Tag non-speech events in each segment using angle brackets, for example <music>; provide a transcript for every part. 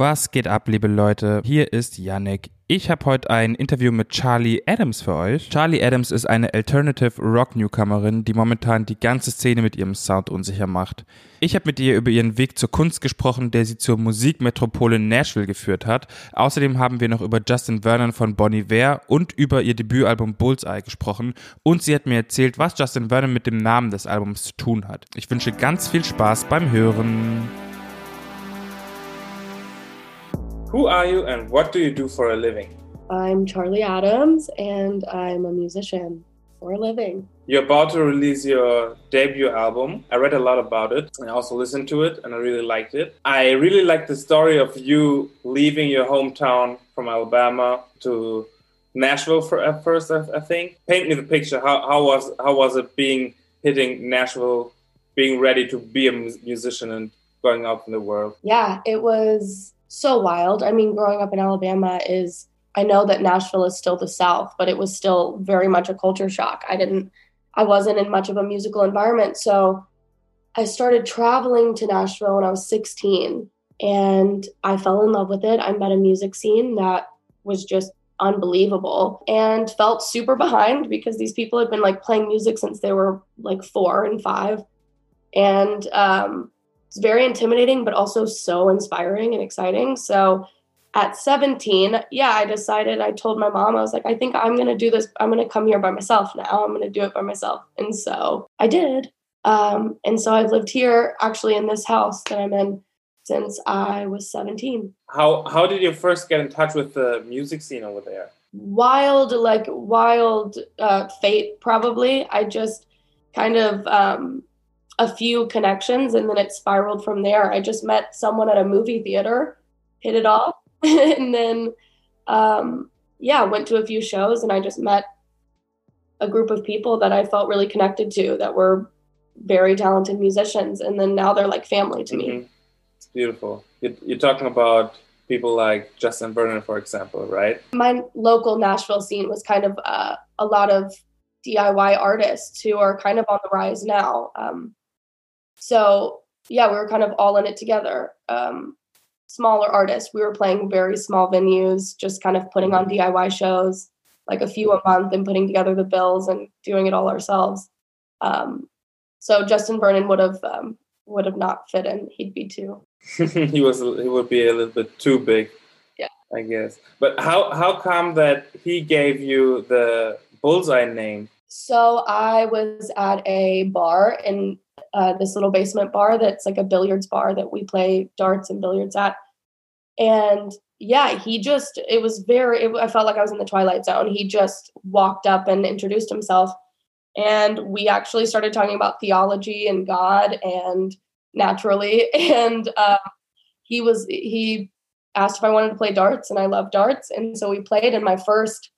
Was geht ab, liebe Leute? Hier ist Yannick. Ich habe heute ein Interview mit Charlie Adams für euch. Charlie Adams ist eine Alternative Rock Newcomerin, die momentan die ganze Szene mit ihrem Sound unsicher macht. Ich habe mit ihr über ihren Weg zur Kunst gesprochen, der sie zur Musikmetropole Nashville geführt hat. Außerdem haben wir noch über Justin Vernon von Bonnie Ware und über ihr Debütalbum Bullseye gesprochen. Und sie hat mir erzählt, was Justin Vernon mit dem Namen des Albums zu tun hat. Ich wünsche ganz viel Spaß beim Hören. Who are you and what do you do for a living? I'm Charli Adams and I'm a musician for a living. You're about to release your debut album. I read a lot about it and I also listened to it and I really liked it. I really like the story of you leaving your hometown from Alabama to Nashville for at first, I, I think. Paint me the picture. How, how was how was it being hitting Nashville, being ready to be a musician and going out in the world? Yeah, it was so wild. I mean, growing up in Alabama is I know that Nashville is still the South, but it was still very much a culture shock. I didn't I wasn't in much of a musical environment, so I started traveling to Nashville when I was 16 and I fell in love with it. I met a music scene that was just unbelievable and felt super <laughs> behind because these people had been like playing music since they were like 4 and 5 and um it's very intimidating, but also so inspiring and exciting. So at 17, yeah, I decided, I told my mom, I was like, I think I'm going to do this. I'm going to come here by myself now. I'm going to do it by myself. And so I did. Um, and so I've lived here actually in this house that I'm in since I was 17. How, how did you first get in touch with the music scene over there? Wild, like wild uh, fate, probably. I just kind of um, a few connections and then it spiraled from there. I just met someone at a movie theater, hit it off, <laughs> and then um, yeah, went to a few shows and I just met a group of people that I felt really connected to that were very talented musicians and then now they're like family to mm-hmm. me. It's beautiful. You're talking about people like Justin Vernon, for example, right? My local Nashville scene was kind of uh, a lot of DIY artists who are kind of on the rise now. Um, so yeah, we were kind of all in it together. Um, smaller artists, we were playing very small venues, just kind of putting on DIY shows, like a few a month, and putting together the bills and doing it all ourselves. Um, so Justin Vernon would have um, would have not fit in. He'd be too. <laughs> <laughs> he was he would be a little bit too big. Yeah, I guess. But how how come that he gave you the bullseye name? So I was at a bar in uh, this little basement bar that's like a billiards bar that we play darts and billiards at. And yeah, he just, it was very, it, I felt like I was in the Twilight Zone. He just walked up and introduced himself. And we actually started talking about theology and God and naturally. <laughs> And uh, he was, he asked if I wanted to play darts, and I love darts. And so we played, and my first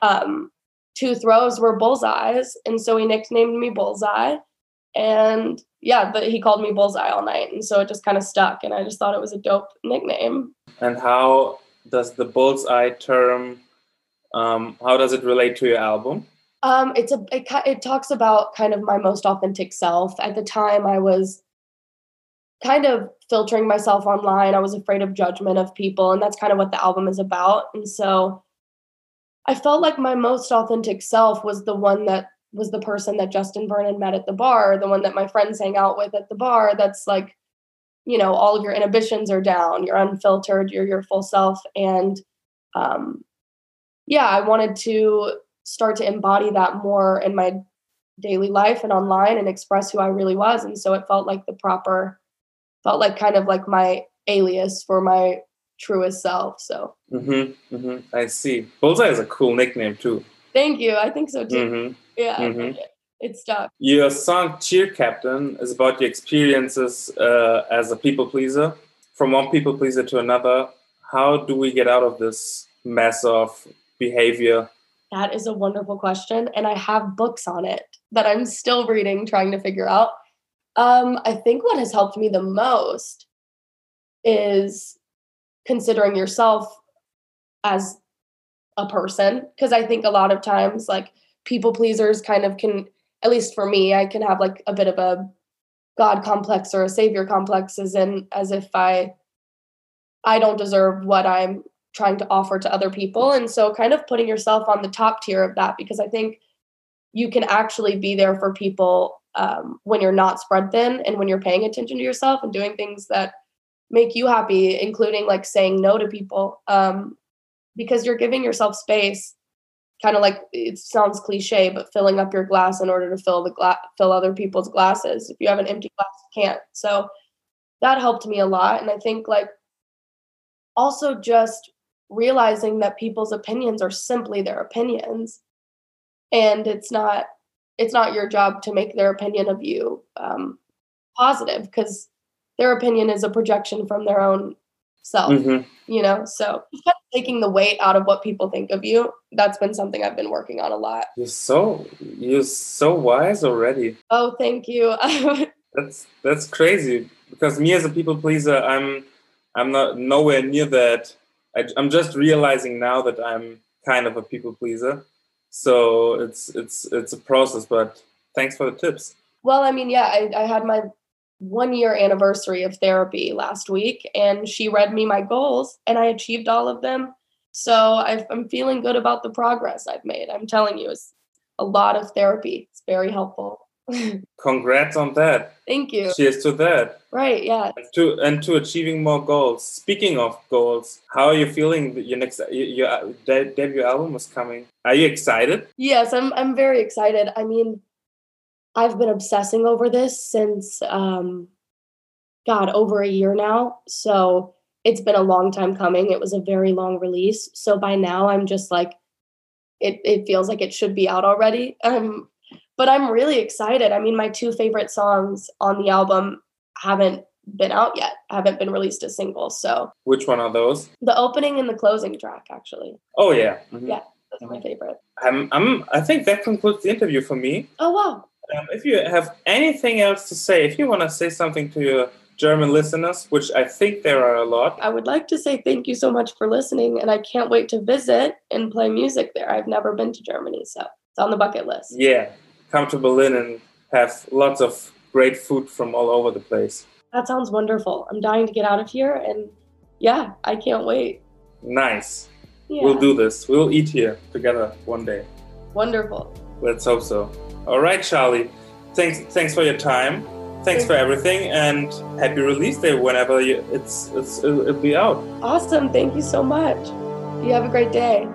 um, two throws were bullseyes. And so he nicknamed me Bullseye and yeah, but he called me Bullseye all night, and so it just kind of stuck. And I just thought it was a dope nickname. And how does the Bullseye term? Um, how does it relate to your album? Um, it's a it, it talks about kind of my most authentic self. At the time, I was kind of filtering myself online. I was afraid of judgment of people, and that's kind of what the album is about. And so, I felt like my most authentic self was the one that was the person that Justin Vernon met at the bar, the one that my friends hang out with at the bar. That's like, you know, all of your inhibitions are down, you're unfiltered, you're your full self. And um, yeah, I wanted to start to embody that more in my daily life and online and express who I really was. And so it felt like the proper, felt like kind of like my alias for my truest self. So, mm-hmm, mm-hmm. I see. Bullseye is a cool nickname too. Thank you. I think so too. Mm-hmm. Yeah, mm-hmm. it stuck. Your song "Cheer Captain" is about your experiences uh, as a people pleaser, from one people pleaser to another. How do we get out of this mess of behavior? That is a wonderful question, and I have books on it that I'm still reading, trying to figure out. Um, I think what has helped me the most is considering yourself as a person because I think a lot of times like people pleasers kind of can at least for me I can have like a bit of a god complex or a savior complex as in as if I I don't deserve what I'm trying to offer to other people. And so, kind of putting yourself on the top tier of that because I think you can actually be there for people um, when you're not spread thin and when you're paying attention to yourself and doing things that make you happy, including like saying no to people, um, because you're giving yourself space. Kind of like it sounds cliche, but filling up your glass in order to fill the glass, fill other people's glasses. If you have an empty glass, you can't. So that helped me a lot, and I think like also just realizing that people's opinions are simply their opinions and it's not it's not your job to make their opinion of you um, positive because their opinion is a projection from their own self mm-hmm. you know so kind of taking the weight out of what people think of you that's been something i've been working on a lot. You're so you're so wise already. Oh thank you. <laughs> That's that's crazy because me as a people pleaser i'm i'm not nowhere near that. I, i'm just realizing now that i'm kind of a people pleaser. So it's it's it's a process but thanks for the tips. Well i mean yeah i, I had my one year anniversary of therapy last week and she read me my goals and i achieved all of them so i am feeling good about the progress i've made i'm telling you it's a lot of therapy it's very helpful <laughs> Congrats on that. Thank you. Cheers to that. Right, yeah. And to and to achieving more goals. Speaking of goals, how are you feeling? Your next your uh, de- debut album is coming. Are you excited? Yes, I'm. I'm very excited. I mean, I've been obsessing over this since, um, God, over a year now. So it's been a long time coming. It was a very long release. So by now, I'm just like, it. It feels like it should be out already. <laughs> Um, but I'm really excited. I mean, my two favorite songs on the album haven't been out yet, haven't been released as singles. So, which one are those? The opening and the closing track, actually. Oh yeah, mm-hmm. yeah, that's mm-hmm. my favorite. I'm, I'm, I think that concludes the interview for me. Oh wow. Um, if you have anything else to say, if you want to say something to your German listeners, which I think there are a lot. I would like to say thank you so much for listening, and I can't wait to visit and play music there. I've never been to Germany, so it's on the bucket list. Yeah, come to Berlin and have lots of great food from all over the place. That sounds wonderful. I'm dying to get out of here, and yeah, I can't wait. Nice. Yeah. We'll do this. We'll eat here together one day. Wonderful. Let's hope so. All right, Charli. Thanks. Thanks for your time. Thanks for everything, and happy release day whenever you, it's, it's it'll be out. Awesome. Thank you so much. You have a great day.